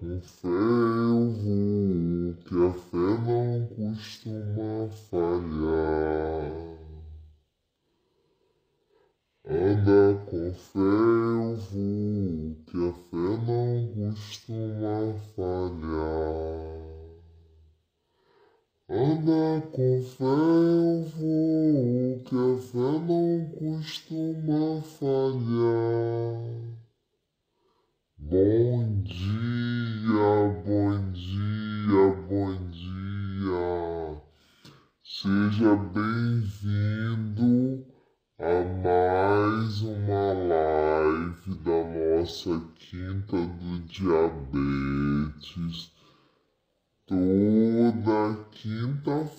Fé eu vou, que a fé não costuma falhar. Anda com vou, que a fé não costuma falhar. Anda com vou, que a fé não costuma falhar. Bom Seja bem-vindo a mais uma live da nossa Quinta do Diabetes toda quinta-feira,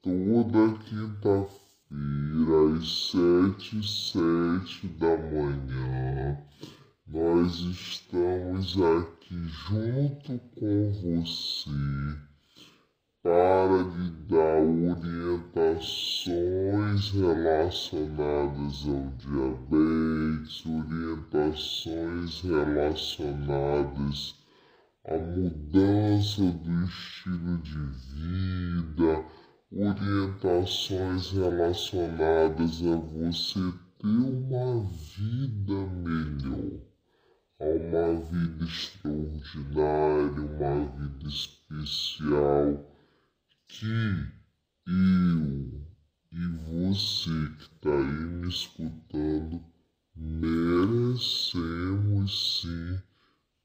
toda quinta-feira, às sete e sete da manhã, nós estamos aqui junto com você para lhe dar orientações relacionadas ao diabetes, orientações relacionadas a mudança do estilo de vida, orientações relacionadas a você ter uma vida melhor, a uma vida extraordinária, uma vida especial que eu e você que está aí me escutando merecemos sim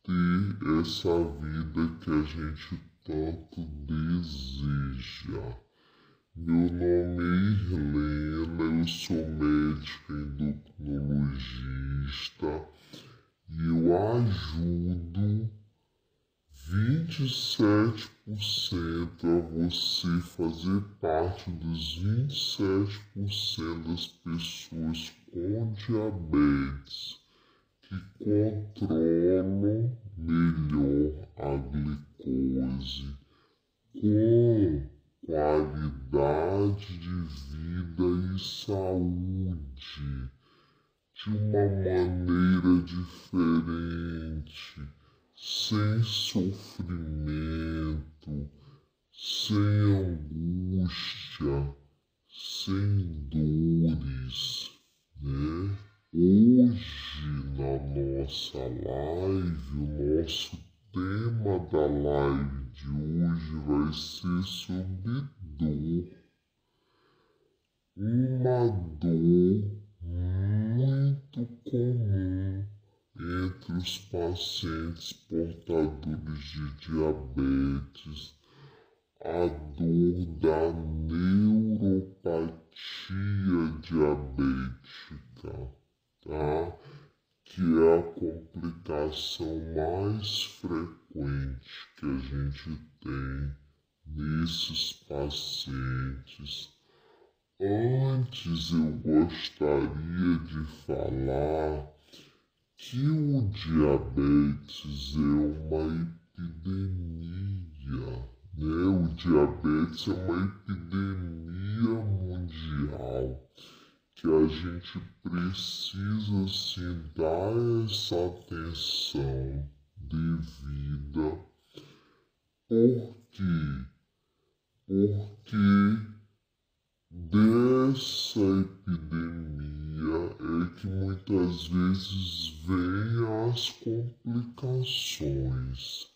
ter essa vida que a gente tanto deseja. Meu nome é Irlena, eu sou médica endocrinologista e eu ajudo 27% a você fazer parte dos 27% das pessoas com diabetes que controlam melhor a glicose com qualidade de vida e saúde de uma maneira diferente, sem sofrimento, sem angústia, sem dores, né? Hoje, na nossa live, o nosso tema da live de hoje vai ser sobre dor. Uma dor muito comum entre os pacientes portadores de diabetes, a dor da neuropatia diabética tá? que é a complicação mais frequente que a gente tem nesses pacientes. Antes eu gostaria de falar que o diabetes é uma epidemia, né? O diabetes é uma epidemia mundial que a gente precisa se dar essa atenção devida. Por? Porque dessa epidemia é que muitas vezes vêm as complicações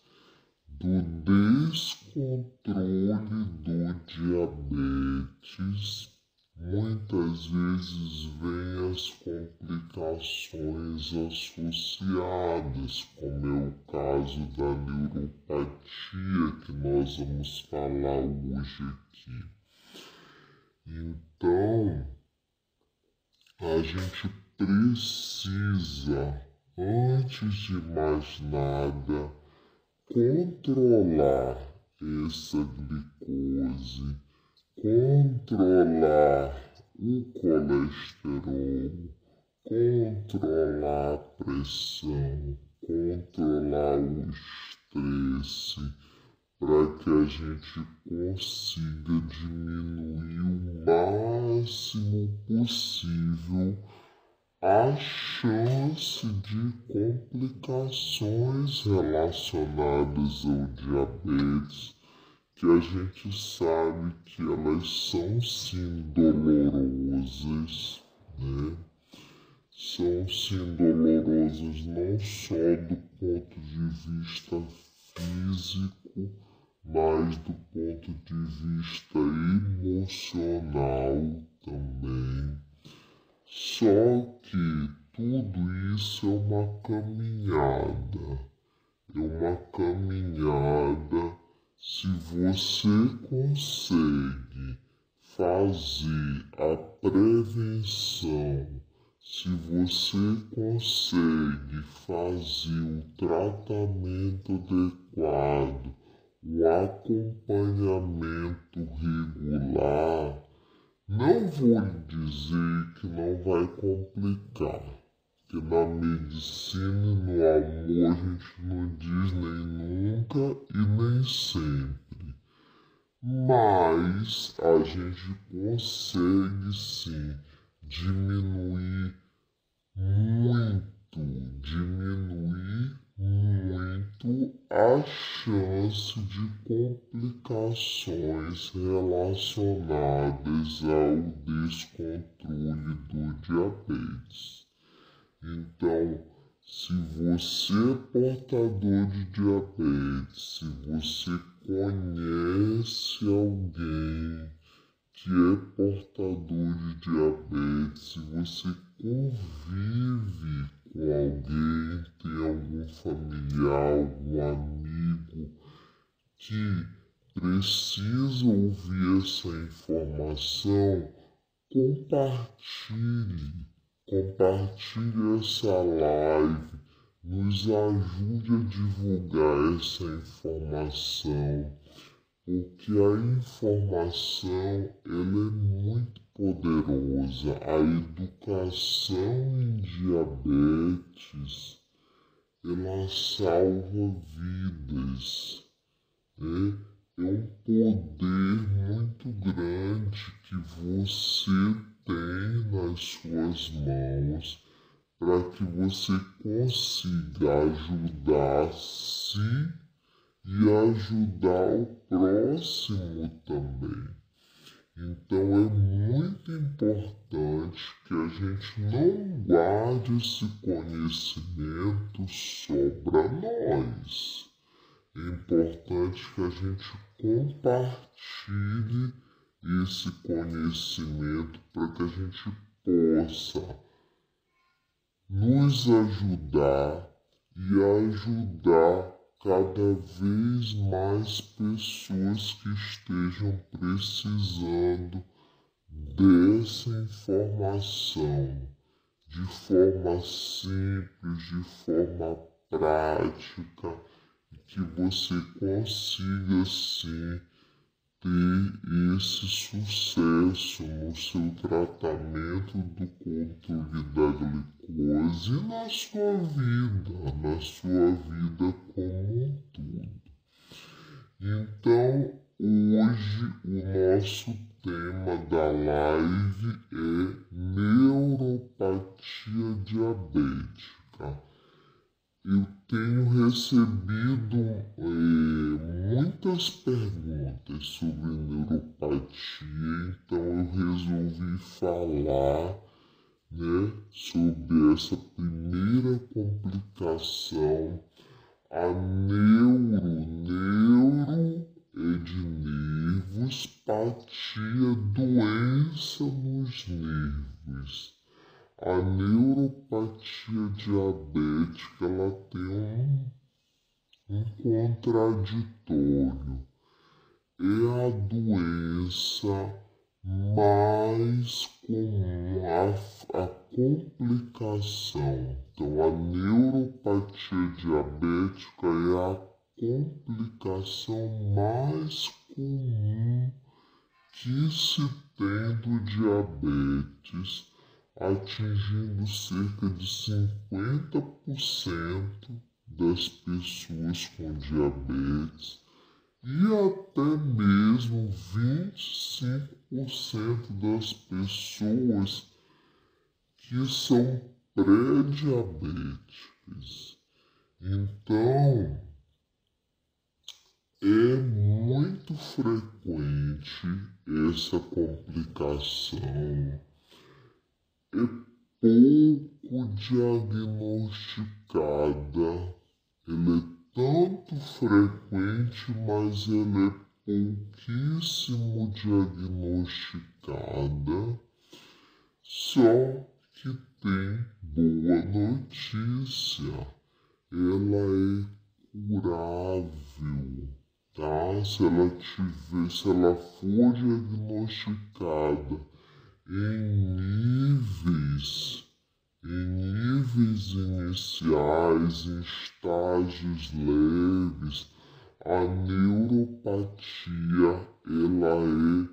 do descontrole do diabetes muitas vezes vêm as complicações associadas, como é o caso da neuropatia que nós vamos falar hoje aqui. Então, a gente precisa, antes de mais nada, controlar essa glicose controlar o colesterol, controlar a pressão, controlar o estresse, para que a gente consiga diminuir o máximo possível a chance de complicações relacionadas ao diabetes, que a gente sabe que elas são sim dolorosas, né? São sim dolorosas não só do ponto de vista físico, mas do ponto de vista emocional também. Só que tudo isso é uma caminhada, é uma caminhada. Se você consegue fazer a prevenção, se você consegue fazer o tratamento adequado, o acompanhamento regular, não vou lhe dizer que não vai complicar, que na medicina e no amor a gente não diz nem nunca e nem sempre. Mas a gente consegue sim diminuir muito, diminuir muito a chance de complicações relacionadas ao descontrole do diabetes. Então, se você é portador de diabetes, se você conhece alguém que é portador de diabetes, se você convive com alguém, tem algum familiar, algum amigo que precisa ouvir essa informação, compartilhe, compartilhe essa live, nos ajude a divulgar essa informação, porque a informação ela é muito poderosa, a educação em diabetes, ela salva vidas. Né? É um poder muito grande que você tem nas suas mãos para que você consiga ajudar-se e ajudar o próximo também. Então é muito importante que a gente não guarde esse conhecimento só para nós. É importante que a gente compartilhe esse conhecimento para que a gente possa nos ajudar e ajudar cada vez mais pessoas que estejam precisando dessa informação de forma simples, de forma prática, e que você consiga sim ter esse sucesso no seu tratamento do controle da glicose na sua vida, na sua vida como um todo. Então, hoje o nosso tema da live é neuropatia diabética eu tenho recebido é, muitas perguntas sobre neuropatia, então eu resolvi falar né, sobre essa primeira complicação, a neuro, neuro é de nervos, patia, doença nos nervos. A neuropatia diabética ela tem um, um contraditório. É a doença mais comum, a, a complicação. Então, a neuropatia diabética é a complicação mais comum que se tem do diabetes atingindo cerca de 50% das pessoas com diabetes e até mesmo 25% das pessoas que são pré-diabéticas. Então, é muito frequente essa complicação. É pouco diagnosticada. Tanto frequente, mas ela é pouquíssimo diagnosticada. Só que tem boa notícia. Ela é curável tá? Se ela tiver, se ela for diagnosticada em níveis, em níveis iniciais, em estágios leves, a neuropatia ela é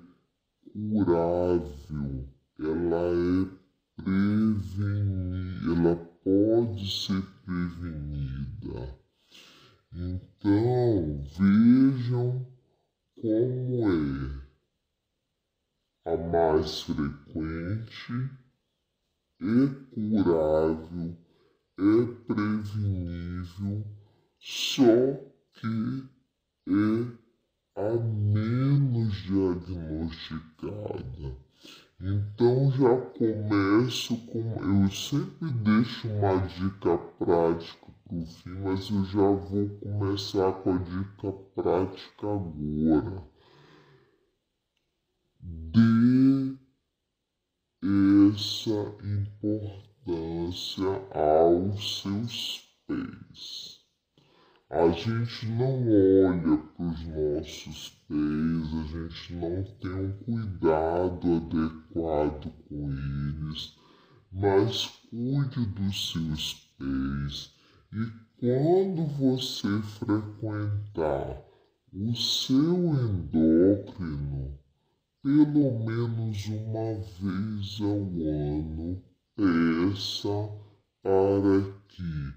curável, ela é prevenida, ela pode ser prevenida. Então vejam como é a mais frequente, é curável, é prevenível, só que é a menos diagnosticada. Então já começo com. Eu sempre deixo uma dica prática pro fim, mas eu já vou começar com a dica prática agora. Dê essa importância aos seus pés. A gente não olha para os nossos pés, a gente não tem um cuidado adequado com eles, mas cuide dos seus pés e quando você frequentar o seu endócrino pelo menos uma vez ao ano, peça para que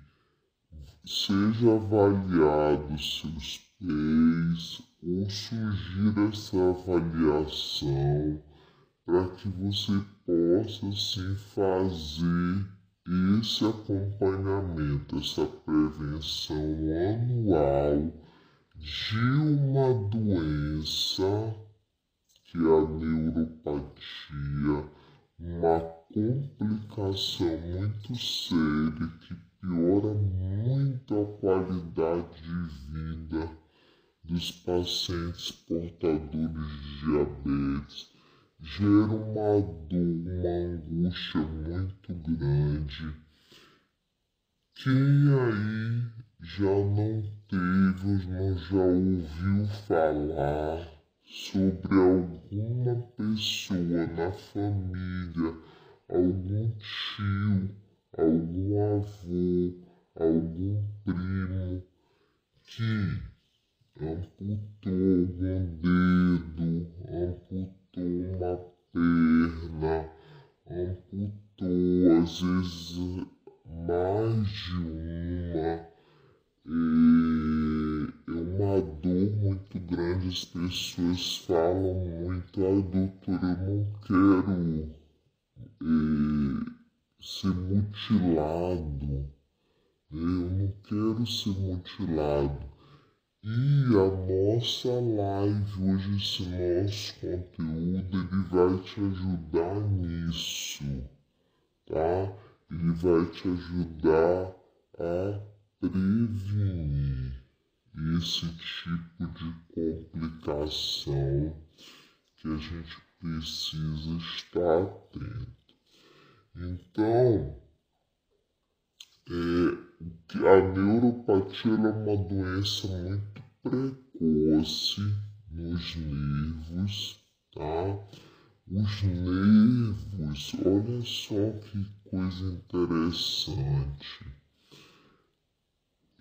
seja avaliado seus pés ou sugira essa avaliação para que você possa sim fazer esse acompanhamento, essa prevenção anual de uma doença que a neuropatia, uma complicação muito séria que piora muito a qualidade de vida dos pacientes portadores de diabetes, gera uma dor, uma angústia muito grande. Quem aí já não teve ou já ouviu falar sobre alguma pessoa na família, algum tio, algum avô, algum primo que amputou algum dedo, amputou uma perna, amputou às vezes mais de uma. E é uma dor muito grande, as pessoas falam muito, ah eu não quero. Eh, ser mutilado. Eu não quero ser mutilado. E a nossa live hoje, esse nosso conteúdo, ele vai te ajudar nisso, tá? Ele vai te ajudar a prevenir esse tipo de complicação que a gente precisa estar atento. Então, é, a neuropatia é uma doença muito precoce nos nervos, tá? Os nervos, olha só que coisa interessante.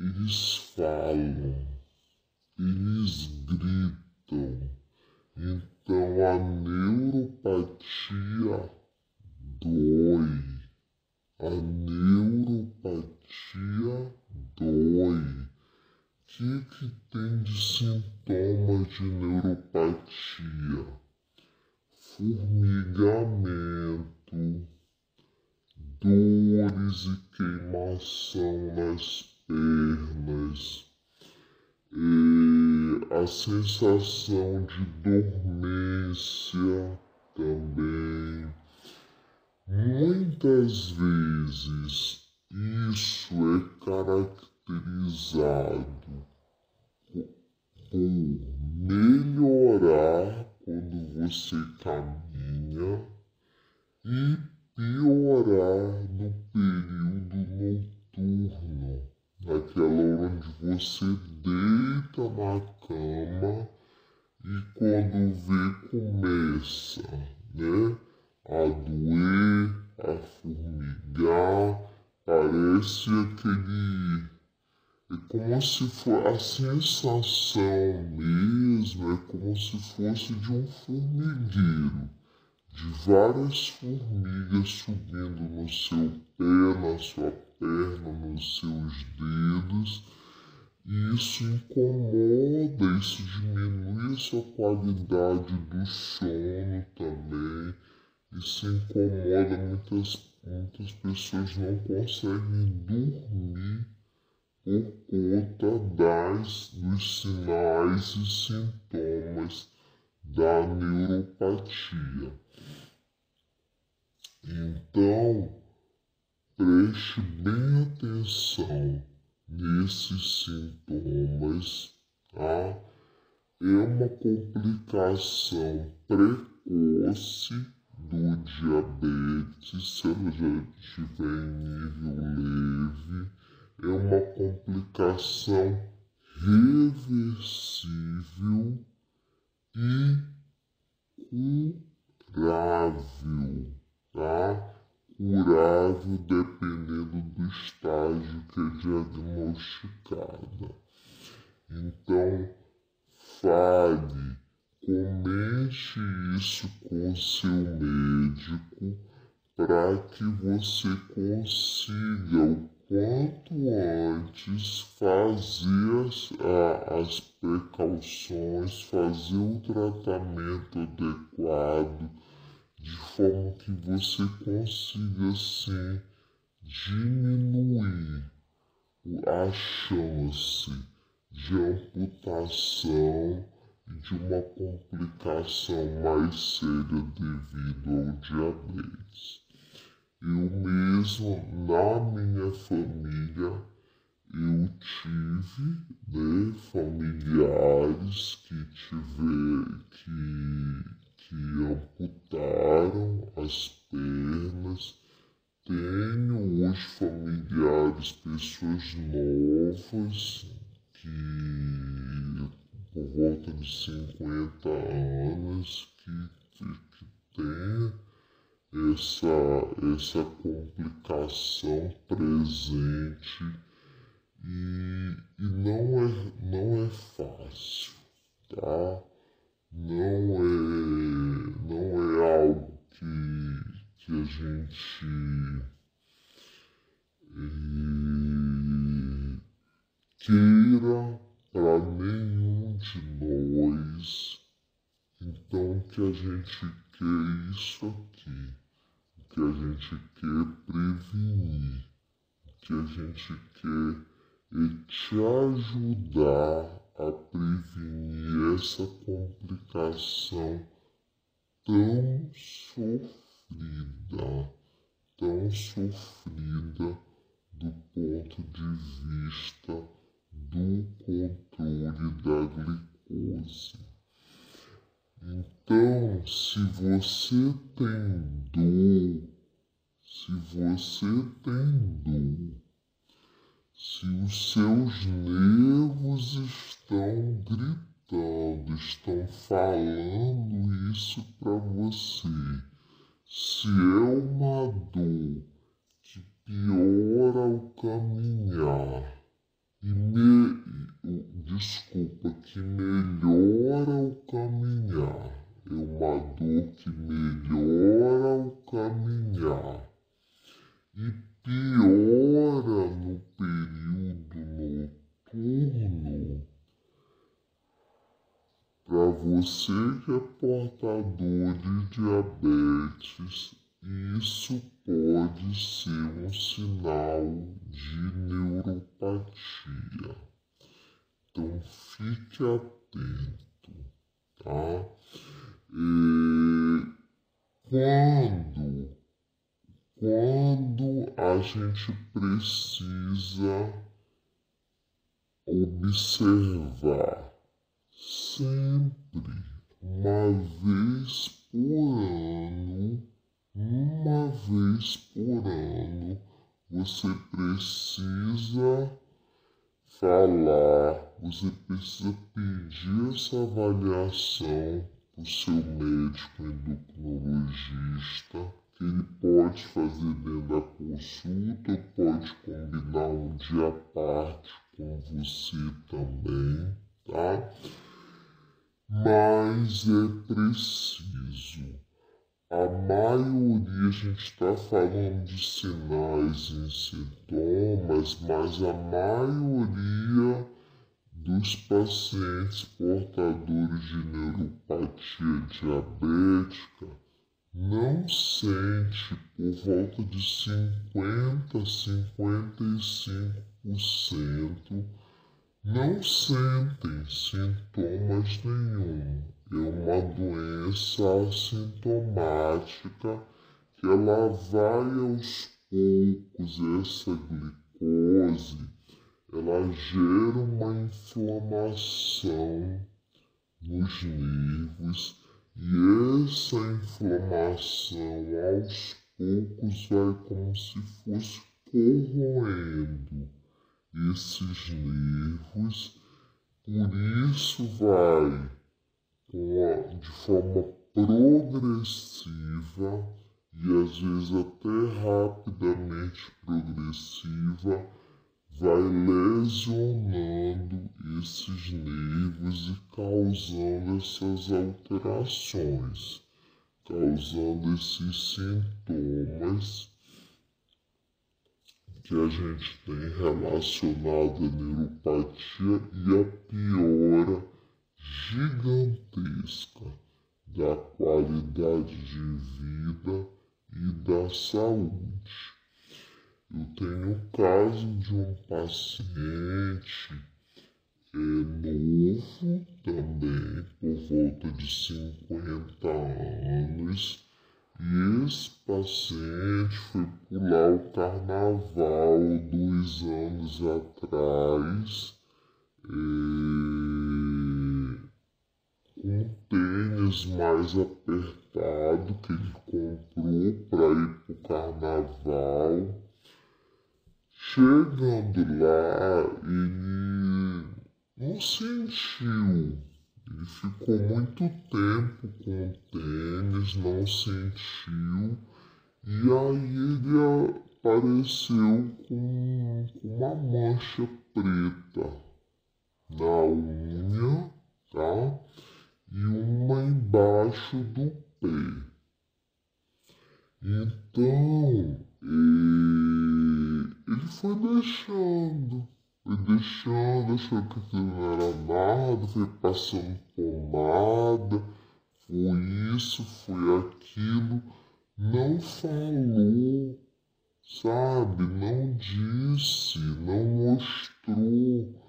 Eles falam, eles gritam. Então a neuropatia dói. A neuropatia dói. O que, que tem de sintomas de neuropatia? Formigamento, dores e queimação nas pernas, e a sensação de dormência também. Muitas vezes isso é caracterizado por melhorar quando você caminha e piorar no período noturno, naquela hora onde você deita na cama e quando vê começa, né, a doer, a formigar, parece aquele é como se for a sensação mesmo, é como se fosse de um formigueiro de várias formigas subindo no seu pé, na sua perna, nos seus dedos. E isso incomoda, isso diminui a sua qualidade do sono também. Isso incomoda, muitas, muitas pessoas não conseguem dormir por conta das, dos sinais e sintomas da neuropatia. Então, preste bem atenção nesses sintomas, tá? É uma complicação precoce do diabetes, se ela já estiver em nível leve, é uma complicação reversível e curável tá? Curável dependendo do estágio que é diagnosticada. Então, fale, comente isso com seu médico para que você consiga o quanto antes fazer as, as precauções, fazer o tratamento adequado de forma que você consiga sim diminuir a chance de amputação e de uma complicação mais séria devido ao diabetes. Eu mesmo, na minha família, eu tive né, familiares que tiver que que amputaram as pernas. Tenho hoje familiares, pessoas novas que por volta de 50 anos que, que, tem essa, essa complicação presente e, e não, é, não é fácil, tá? Não é, não é algo que, que a gente é, queira para nenhum de nós. Então o que a gente quer é isso aqui. O que a gente quer é prevenir. O que a gente quer é te ajudar a prevenir essa complicação tão sofrida, tão sofrida do ponto de vista do controle da glicose. Então, se você tem dor, se você tem dor, se os seus nervos estão gritando, estão falando isso para você, se é uma dor que piora ao caminhar e me, desculpa, que melhora ao caminhar, é uma dor que melhora ao caminhar e piora no período noturno para você que é portador de diabetes, isso pode ser um sinal de neuropatia. Então fique atento, tá? E quando, quando a gente precisa observar sempre uma vez por ano, uma vez por ano, você precisa falar, você precisa pedir essa avaliação para o seu médico endocrinologista, que ele pode fazer dentro da consulta, pode combinar um dia à parte com você também, tá? Mas é preciso. A maioria, a gente está falando de sinais e sintomas, mas a maioria dos pacientes portadores de neuropatia diabética não sente por volta de 50 a 55% não sentem sintomas nenhum. É uma doença assintomática que ela vai aos poucos, essa glicose, ela gera uma inflamação nos nervos e essa inflamação aos poucos vai como se fosse corroendo esses nervos, por isso vai de forma progressiva e às vezes até rapidamente progressiva, vai lesionando esses nervos e causando essas alterações, causando esses sintomas que a gente tem relacionado à neuropatia e a piora gigantesca da qualidade de vida e da saúde. Eu tenho o caso de um paciente é, novo também, por volta de 50 anos, e esse paciente foi pular o carnaval dois anos atrás. É, um tênis mais apertado que ele comprou para ir pro carnaval. Chegando lá, ele não sentiu. Ele ficou muito tempo com o tênis, não sentiu. E aí ele apareceu com uma mancha preta na unha, tá? e uma embaixo do pé. Então, ele foi deixando, foi deixando, achou que aquilo não era nada, foi passando pomada, foi isso, foi aquilo, não falou, sabe? Não disse, não mostrou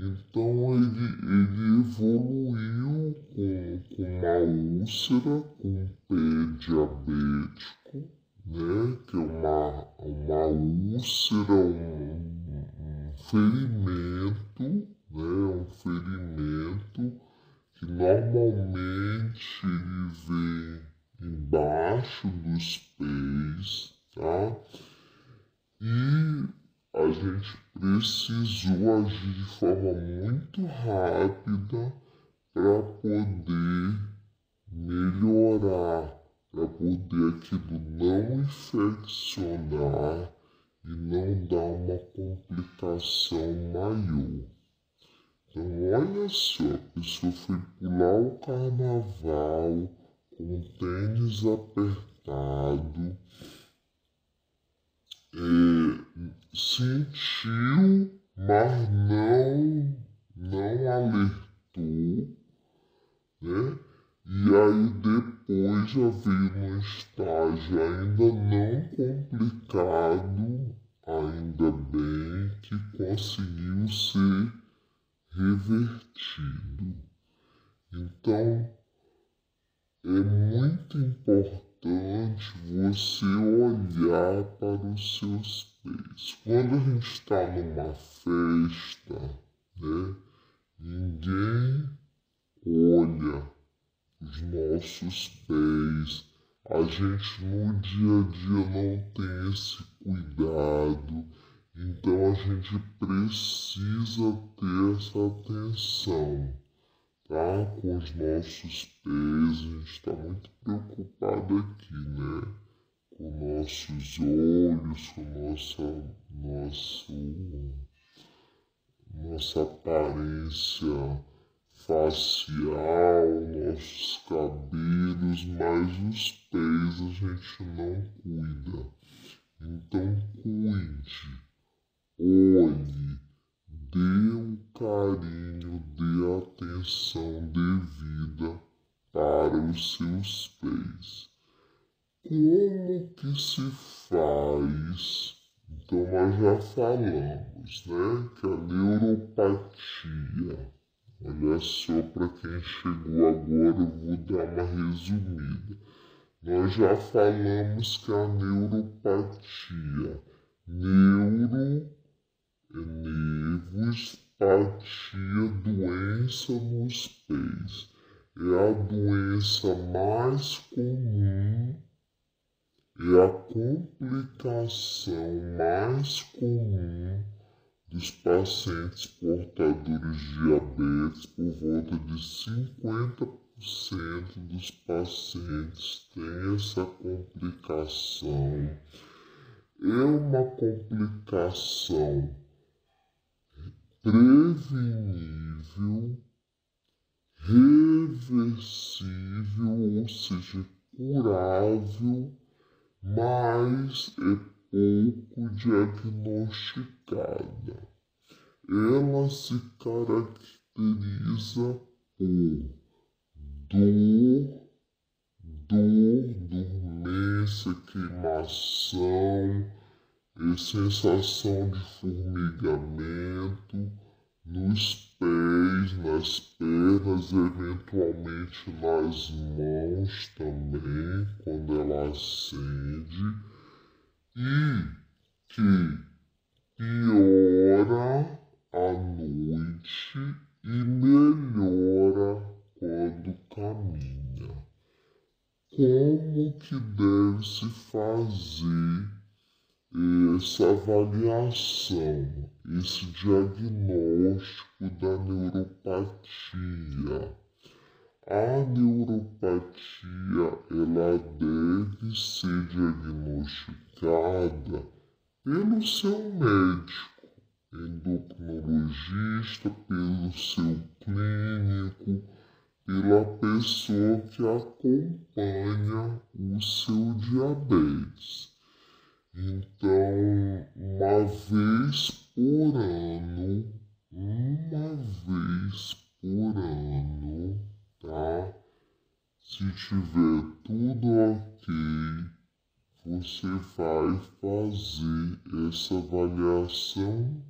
então ele, ele evoluiu com, com uma úlcera, com um pé diabético, né? Que é uma, uma úlcera, um ferimento, né? Um ferimento que normalmente ele vem embaixo dos pés, tá? E a gente precisou agir de forma muito rápida para poder melhorar, para poder aquilo não infeccionar e não dar uma complicação maior. Então, olha só, a pessoa foi pular o carnaval com tênis apertado, é, sentiu, mas não, não alertou, né? E aí depois já veio estágio estágio ainda não complicado, ainda bem que conseguiu ser revertido. Então, é muito importante você olhar para os seus pés. Quando a gente está numa festa, né, ninguém olha os nossos pés. A gente no dia a dia não tem esse cuidado, então a gente precisa ter essa atenção tá? com os nossos pés. A gente está muito preocupado aqui, né? Com nossos olhos, com nossa, nosso, nossa aparência facial, nossos cabelos, mas os pés a gente não cuida. Então cuide, olhe, dê um carinho, dê atenção devida para os seus pés. Como que se faz? Então nós já falamos, né, que a neuropatia Olha só, para quem chegou agora, eu vou dar uma resumida. Nós já falamos que a neuropatia, neuro é nervos, patia, doença nos pés. É a doença mais comum, é a complicação mais comum dos pacientes portadores de diabetes, por volta de 50% dos pacientes têm essa complicação. É uma complicação prevenível, reversível, ou seja, curável, mas é pouco diagnosticada. Ela se caracteriza por dor, dor, dormência, queimação, e sensação de formigamento nos pés, nas pernas, eventualmente nas mãos também, quando ela acende e que piora à noite e melhora quando caminha. Como que deve se fazer essa avaliação, esse diagnóstico da neuropatia? A neuropatia ela deve ser pelo seu médico, endocrinologista, pelo seu clínico, pela pessoa que acompanha o seu diabetes. Então, uma vez por ano, uma vez por ano, tá? Se tiver tudo ok, você vai fazer essa avaliação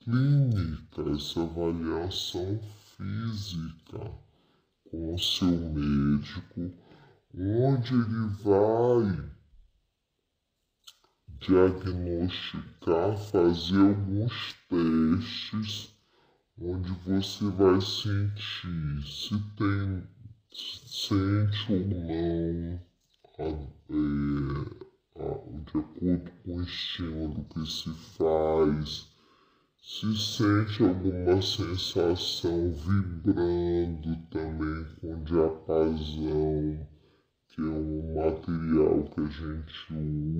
clínica, essa avaliação física com o seu médico, onde ele vai diagnosticar, fazer alguns testes onde você vai sentir se tem, sente ou não, a, é, de acordo com o estímulo que se faz, se sente alguma sensação vibrando também com diapasão, que é um material que a gente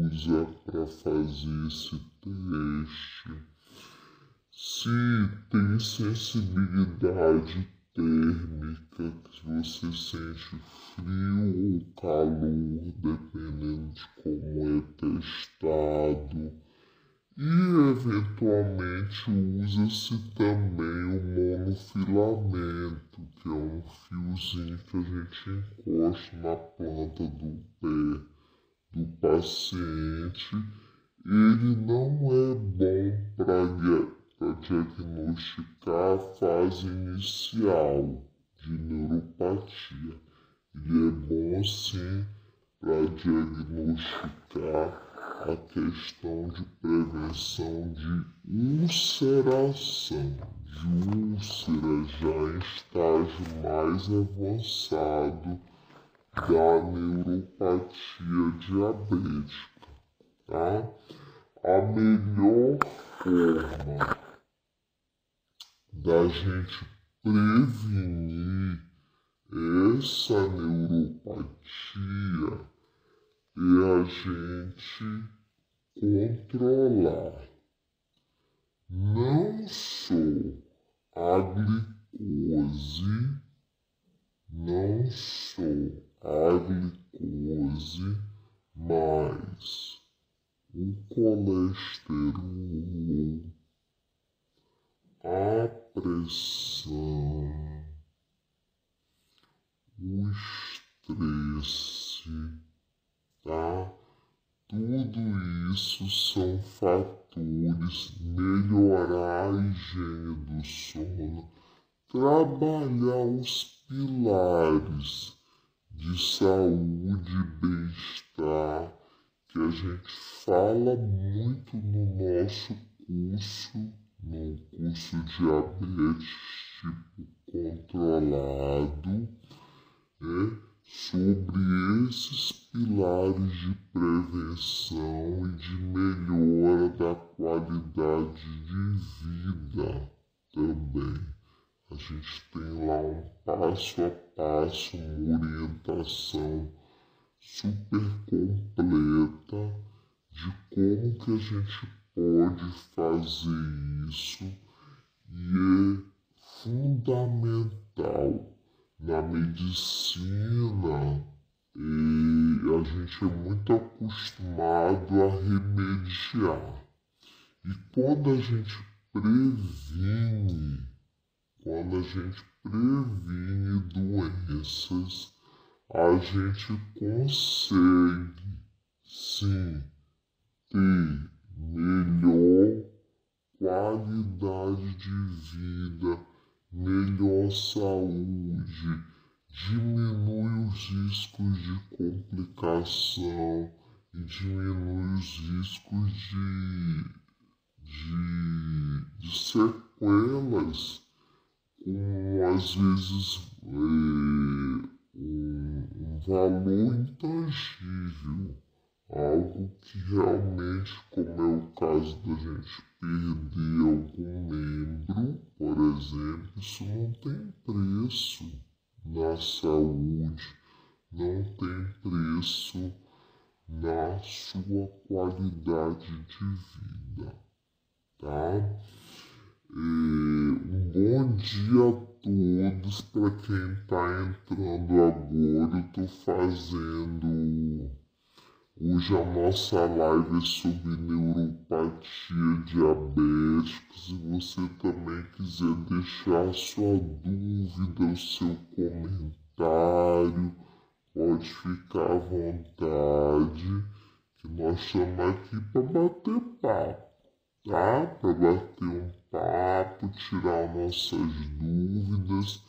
usa para fazer esse teste. Se tem sensibilidade térmica, que você sente frio ou calor, dependendo de como é testado. E eventualmente usa-se também o monofilamento, que é um fiozinho que a gente encosta na planta do pé do paciente. Ele não é bom para diagnosticar a fase inicial de neuropatia. Ele é bom sim para diagnosticar a questão de prevenção de ulceração, de úlcera já em estágio mais avançado da neuropatia diabética, tá? A melhor forma da gente prevenir essa neuropatia é a gente controlar. Não só a glicose, não só a glicose, mas o colesterol, a pressão, o estresse, tá? Tudo isso são fatores melhorar a higiene do sono, trabalhar os pilares de saúde e bem-estar que a gente fala muito no nosso curso, no curso diabetes tipo controlado, é sobre esses pilares de prevenção e de melhora da qualidade de vida também. A gente tem lá um passo a passo, uma orientação super completa de como que a gente pode fazer isso e é fundamental na medicina e a gente é muito acostumado a remediar. E quando a gente previne, quando a gente previne doenças, a gente consegue sim ter melhor qualidade de vida melhor saúde, diminui os riscos de complicação e diminui os riscos de, de, de sequelas, com às vezes é, um, um valor intangível algo que realmente, como é o caso da gente perder algum membro, por exemplo, isso não tem preço na saúde, não tem preço na sua qualidade de vida, tá? É, um bom dia a todos para quem está entrando agora. Eu estou fazendo Hoje a nossa live é sobre neuropatia diabética. Se você também quiser deixar sua dúvida, o seu comentário, pode ficar à vontade, que nós estamos aqui para bater papo, tá? Para bater um papo, tirar nossas dúvidas.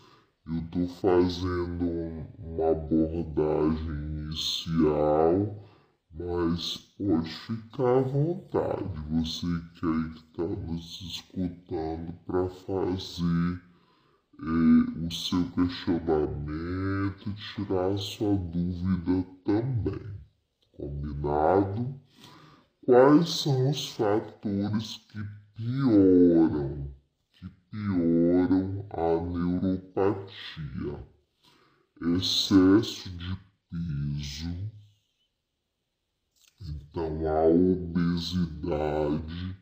Eu estou fazendo uma abordagem inicial mas pode ficar à vontade, você que aí está nos escutando para fazer eh, o seu questionamento, tirar sua dúvida também. Combinado? Quais são os fatores que pioram, que pioram a neuropatia? Excesso de peso então, a obesidade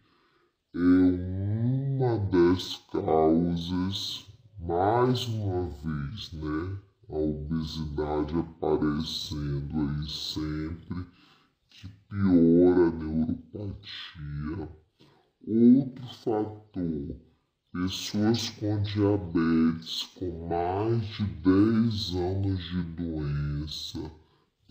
é uma das causas, mais uma vez, né? A obesidade aparecendo aí sempre, que piora a neuropatia. Outro fator, pessoas com diabetes com mais de 10 anos de doença,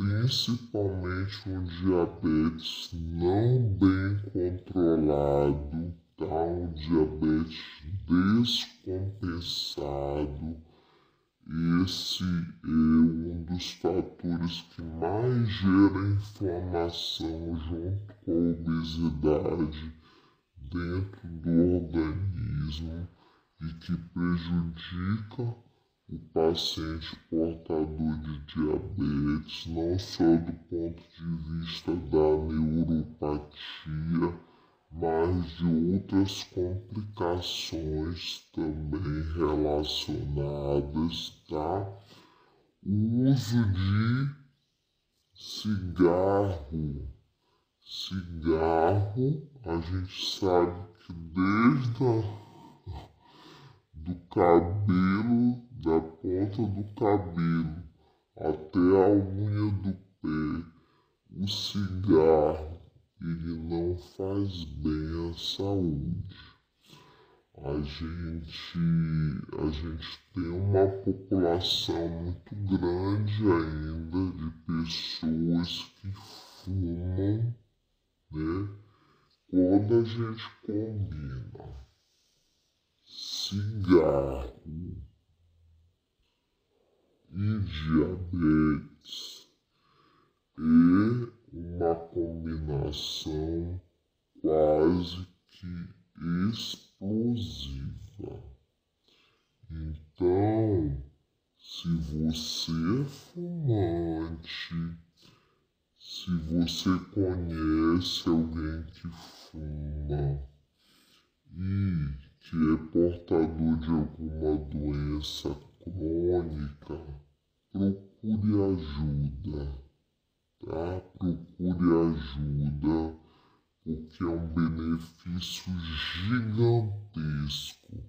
principalmente um diabetes não bem controlado, tá? um diabetes descompensado. Esse é um dos fatores que mais gera inflamação junto com a obesidade dentro do organismo e que prejudica o paciente portador de diabetes, não só do ponto de vista da neuropatia, mas de outras complicações também relacionadas, tá? O uso de cigarro. Cigarro, a gente sabe que desde a, do cabelo, da ponta do cabelo até a unha do pé, o cigarro ele não faz bem à saúde. A gente, a gente tem uma população muito grande ainda de pessoas que fumam, né? Quando a gente combina cigarro e diabetes e uma combinação quase que explosiva. Então, se você é fumante, se você conhece alguém que fuma e que é portador de alguma doença crônica, procure ajuda tá? Procure ajuda, porque é um benefício gigantesco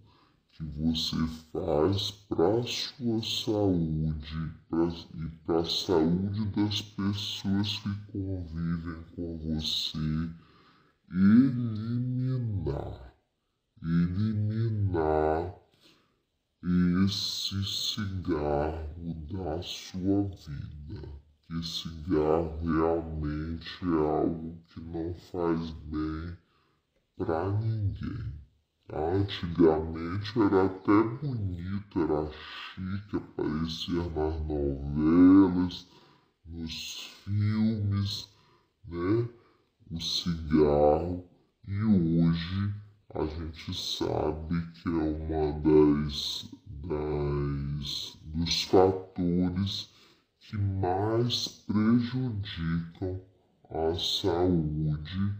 que você faz para a sua saúde pra, e para a saúde das pessoas que convivem com você. Eliminar, eliminar esse cigarro da sua vida que cigarro realmente é algo que não faz bem para ninguém. Antigamente era até bonito, era chique, aparecia nas novelas, nos filmes, né? O cigarro. E hoje a gente sabe que é uma das, das dos fatores que mais prejudicam a saúde,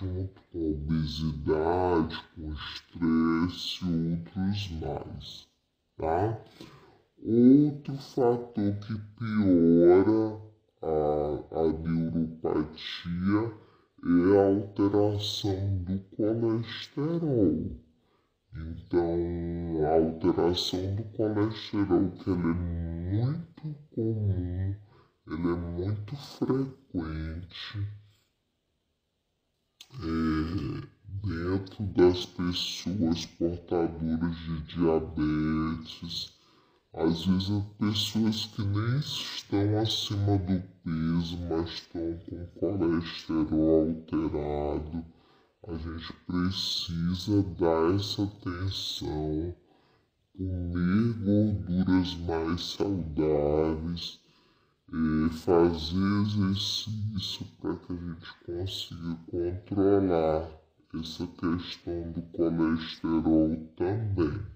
junto com obesidade, com estresse e outros mais, tá? Outro fator que piora a, a neuropatia é a alteração do colesterol. Então, a alteração do colesterol, que é muito comum, ele é muito frequente é, dentro das pessoas portadoras de diabetes, às vezes pessoas que nem estão acima do peso, mas estão com colesterol alterado a gente precisa dar essa atenção, comer gorduras mais saudáveis, fazer exercício para que a gente consiga controlar essa questão do colesterol também.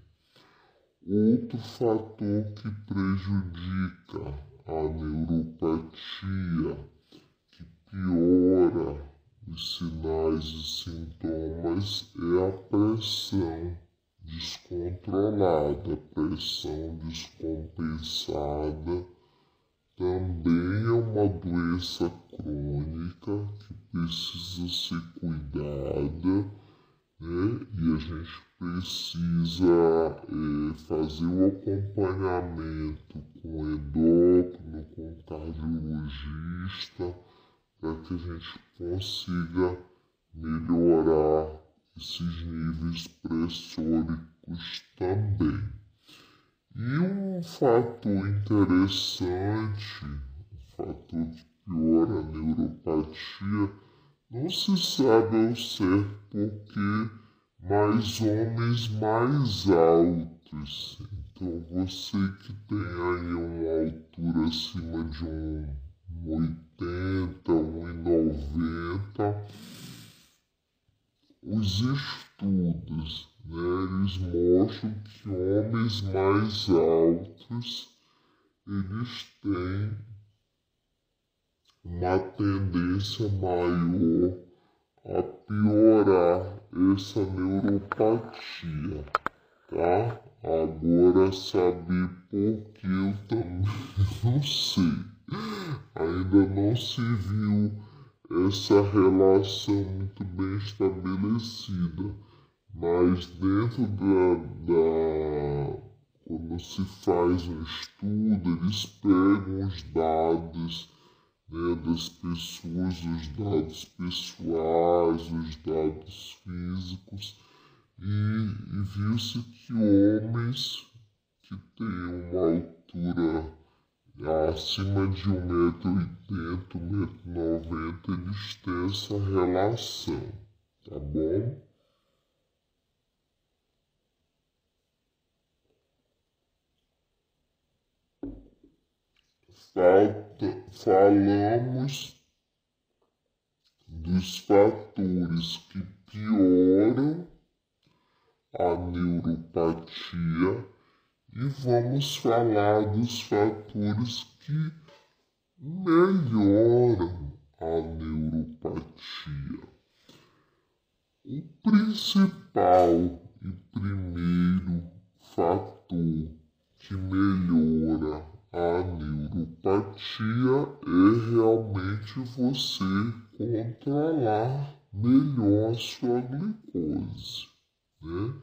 Outro fator que prejudica a neuropatia, que piora os sinais e sintomas é a pressão descontrolada, pressão descompensada. Também é uma doença crônica que precisa ser cuidada, né? E a gente precisa é, fazer o acompanhamento com endócrino, com cardiologista para que a gente consiga melhorar esses níveis pressóricos também. E um fator interessante, um fator que piora a neuropatia, não se sabe ao certo porque mais homens mais altos. Então você que tem aí uma altura acima de um 80, 1,90, os estudos, né, eles mostram que homens mais altos, eles têm uma tendência maior a piorar essa neuropatia, tá? Agora saber por que eu também não sei. Ainda não se viu essa relação muito bem estabelecida, mas dentro da, da quando se faz um estudo, eles pegam os dados né, das pessoas, os dados pessoais, os dados físicos, e, e viu-se que homens que têm uma altura acima de 1,80m, 1,90m, eles têm essa relação, tá bom? Falta, falamos dos fatores que pioram a neuropatia e vamos falar dos fatores que melhoram a neuropatia. O principal e primeiro fator que melhora a neuropatia é realmente você controlar melhor a sua glicose. Né?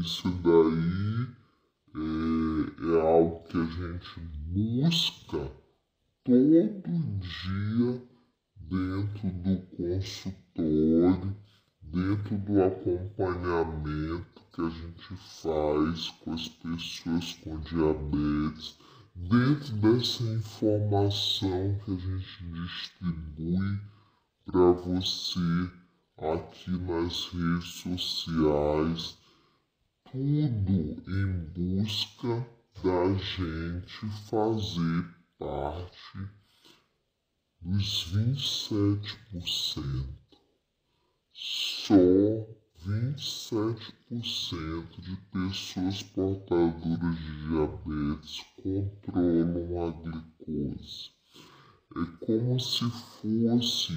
Isso daí é, é algo que a gente busca todo dia dentro do consultório, dentro do acompanhamento que a gente faz com as pessoas com diabetes, dentro dessa informação que a gente distribui para você aqui nas redes sociais tudo em busca da gente fazer parte dos 27%. Só 27% de pessoas portadoras de diabetes controlam a glicose. É como se fosse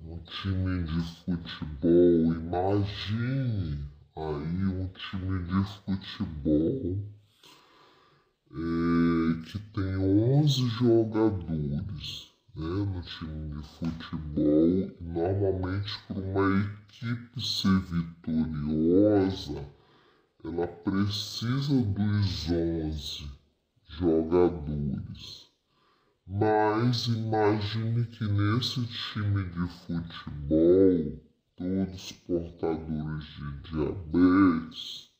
um time de futebol. Imagine aí um time de futebol é, que tem 11 jogadores né, no time de futebol. Normalmente, para uma equipe ser vitoriosa, ela precisa dos 11 jogadores. Mas imagine que nesse time de futebol todos portadores de diabetes,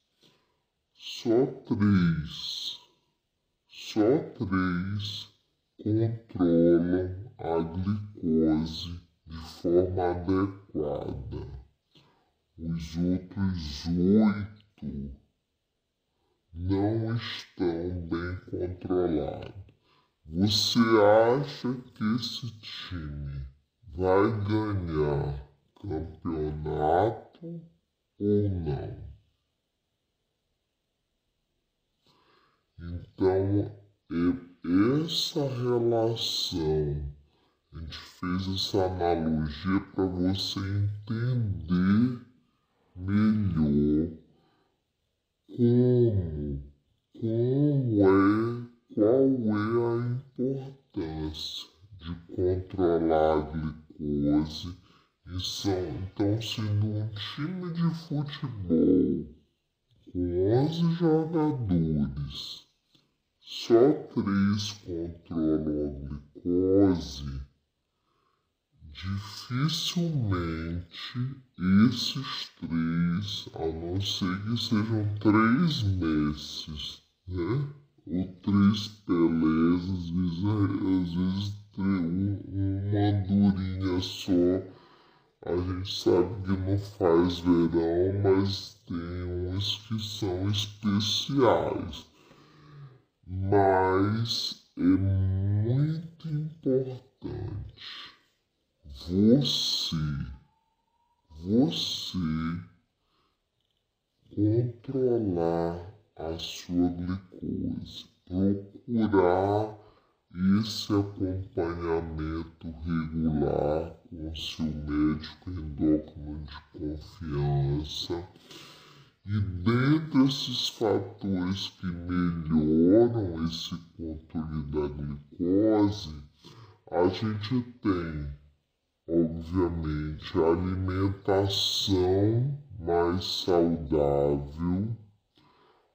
só três, só três controlam a glicose de forma adequada. Os outros oito não estão bem controlados. Você acha que esse time vai ganhar campeonato ou não. Então, essa relação, a gente fez essa analogia para você entender melhor como, como é, qual é a importância de controlar a glicose e são então sendo um time de futebol com 11 jogadores. Só três controlam a glicose dificilmente esses três, a não ser que sejam três Messes, né? Ou três Pelés, às vezes, às vezes uma andorinha só. A gente sabe que não faz verão, mas tem uns que são especiais. Mas é muito importante você, você controlar a sua glicose, procurar esse acompanhamento regular com seu médico endócrino de confiança. E dentre esses fatores que melhoram esse controle da glicose, a gente tem, obviamente, alimentação mais saudável,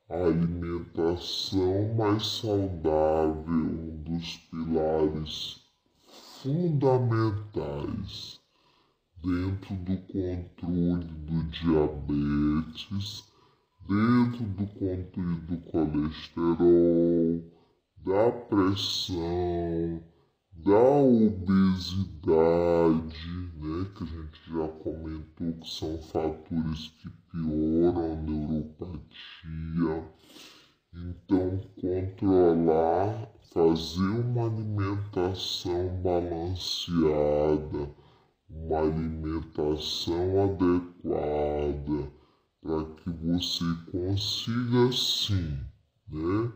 alimentação mais saudável, um dos pilares fundamentais dentro do controle do diabetes, dentro do controle do colesterol, da pressão, da obesidade, né, que a gente já comentou que são fatores que pioram a neuropatia. Então, controlar, fazer uma alimentação balanceada, uma alimentação adequada, para que você consiga sim, né?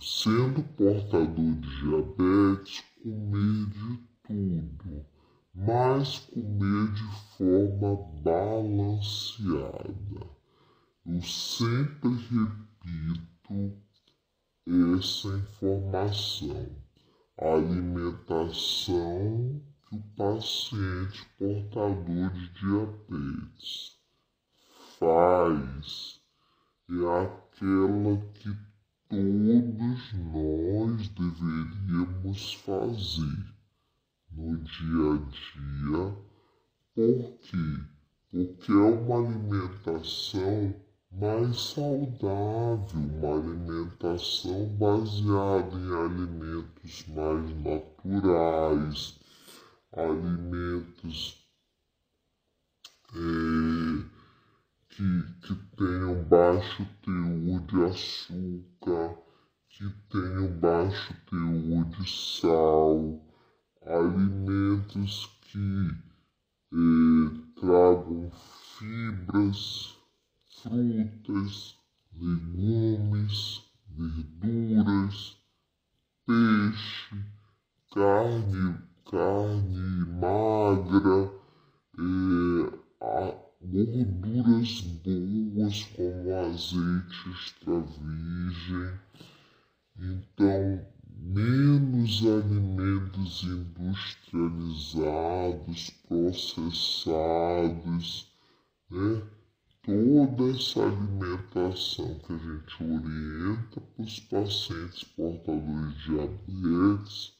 Sendo portador de diabetes, comer de tudo, mas comer de forma balanceada. Eu sempre repito essa informação. A alimentação que o paciente portador de diabetes faz é aquela que todos nós deveríamos fazer no dia a dia. Por quê? Porque é uma alimentação mais saudável, uma alimentação baseada em alimentos mais naturais, alimentos é, que, que tenham baixo teor de açúcar, que tenham baixo teor de sal, alimentos que é, tragam fibras, frutas, legumes, verduras, peixe, carne carne magra, é, gorduras boas como azeite extra virgem. Então, menos alimentos industrializados, processados, né? Toda essa alimentação que a gente orienta para os pacientes portadores de diabetes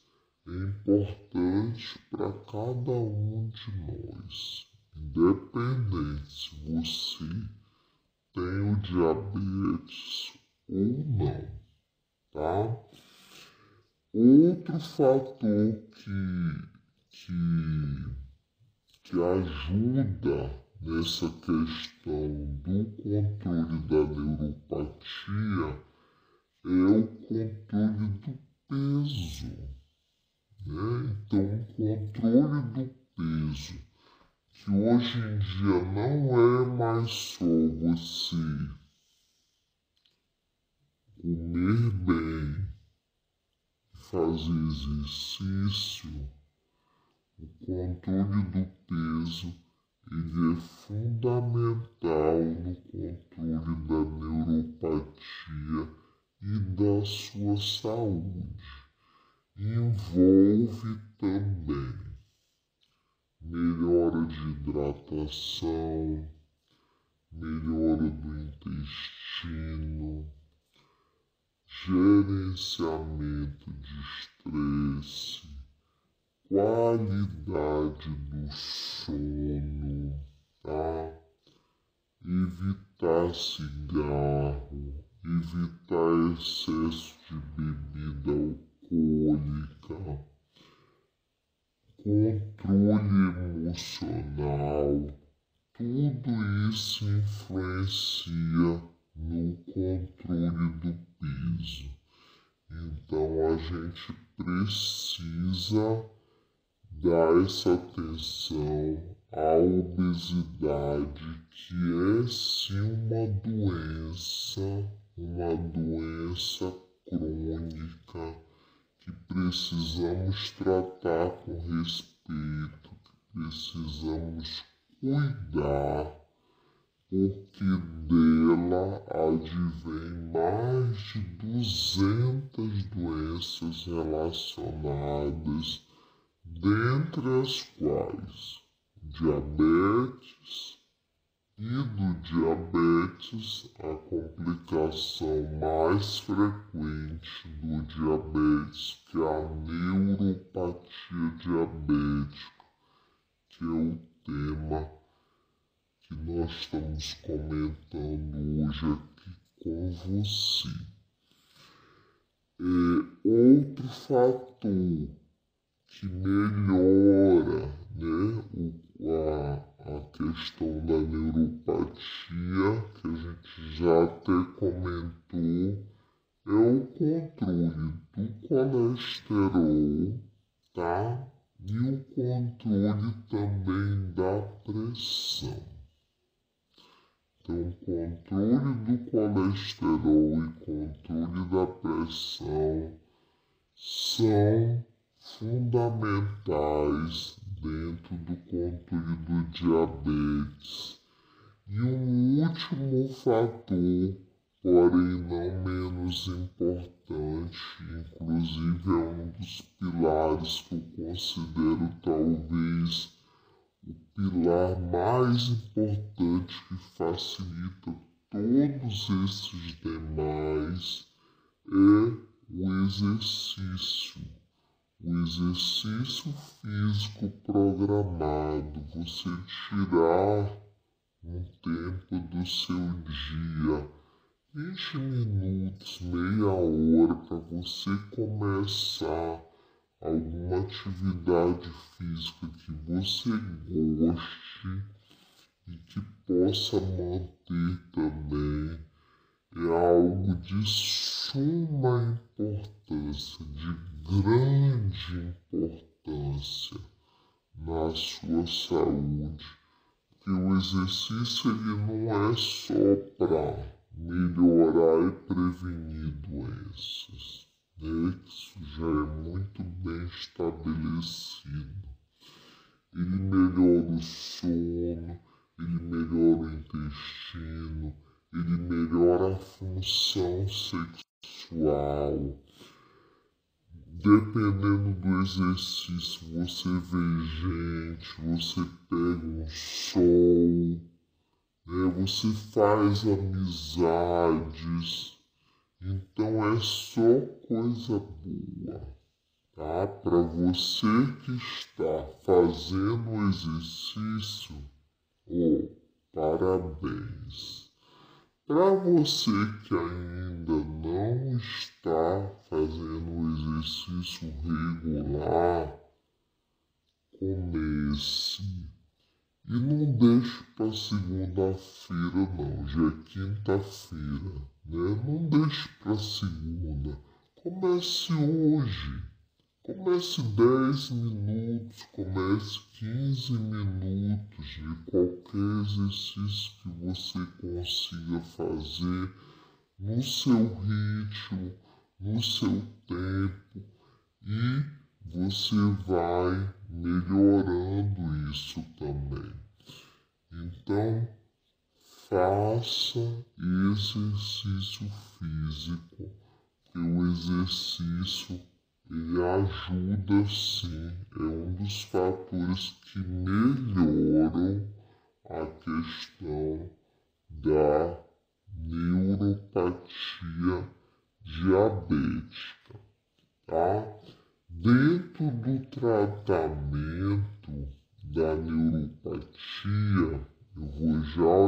é importante para cada um de nós, independente se você tem o diabetes ou não, tá? Outro fator que, que, que ajuda nessa questão do controle da neuropatia é o controle do peso. Né? Então, o controle do peso, que hoje em dia não é mais só você comer bem, fazer exercício, o controle do peso ele é fundamental no controle da neuropatia e da sua saúde. Envolve também melhora de hidratação, melhora do intestino, gerenciamento de estresse, qualidade do sono, tá? Evitar cigarro, evitar excesso de bebida alcoólica, controle emocional, tudo isso influencia no controle do peso. Então a gente precisa dar essa atenção à obesidade, que é sim uma doença, uma doença crônica que precisamos tratar com respeito, que precisamos cuidar, porque dela advém mais de 200 doenças relacionadas dentre as quais diabetes e do diabetes a complicação mais frequente do diabetes, que é a neuropatia diabética, que é o tema que nós estamos comentando hoje aqui com você. É, outro fator que melhora né, o, a, a questão da neuropatia, que a gente já até comentou, é o controle do colesterol, tá? E o controle também da pressão. Então, controle do colesterol e controle da pressão são fundamentais dentro do controle do diabetes. E um último fator, porém não menos importante, inclusive é um dos pilares que eu considero talvez o pilar mais importante que facilita todos esses demais, é o exercício. O exercício físico programado, você tirar um tempo do seu dia, 20 minutos, meia hora, para você começar alguma atividade física que você goste e que possa manter também é algo de suma importância, de grande importância na sua saúde, porque o exercício ele não é só para melhorar e prevenir doenças, né? Isso já é muito bem estabelecido. Ele melhora o sono, ele melhora o intestino, ele melhora a função sexual. Dependendo do exercício, você vê gente, você pega um sol, né? você faz amizades. Então é só coisa boa, tá? Para você que está fazendo exercício, oh, parabéns. Para você que ainda não está fazendo exercício regular, comece. E não deixe para segunda-feira, não. Já é quinta-feira, né? Não deixe para segunda. Comece hoje. Comece 10 minutos, comece 15 minutos de qualquer exercício que você consiga fazer no seu ritmo, no seu tempo e você vai melhorando isso também. Então, faça exercício físico, o exercício ele ajuda sim, é um dos fatores que melhoram a questão da neuropatia diabética, tá? Dentro do tratamento da neuropatia, eu vou já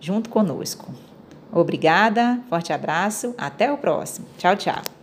junto conosco. Obrigada, forte abraço, até o próximo. Tchau, tchau.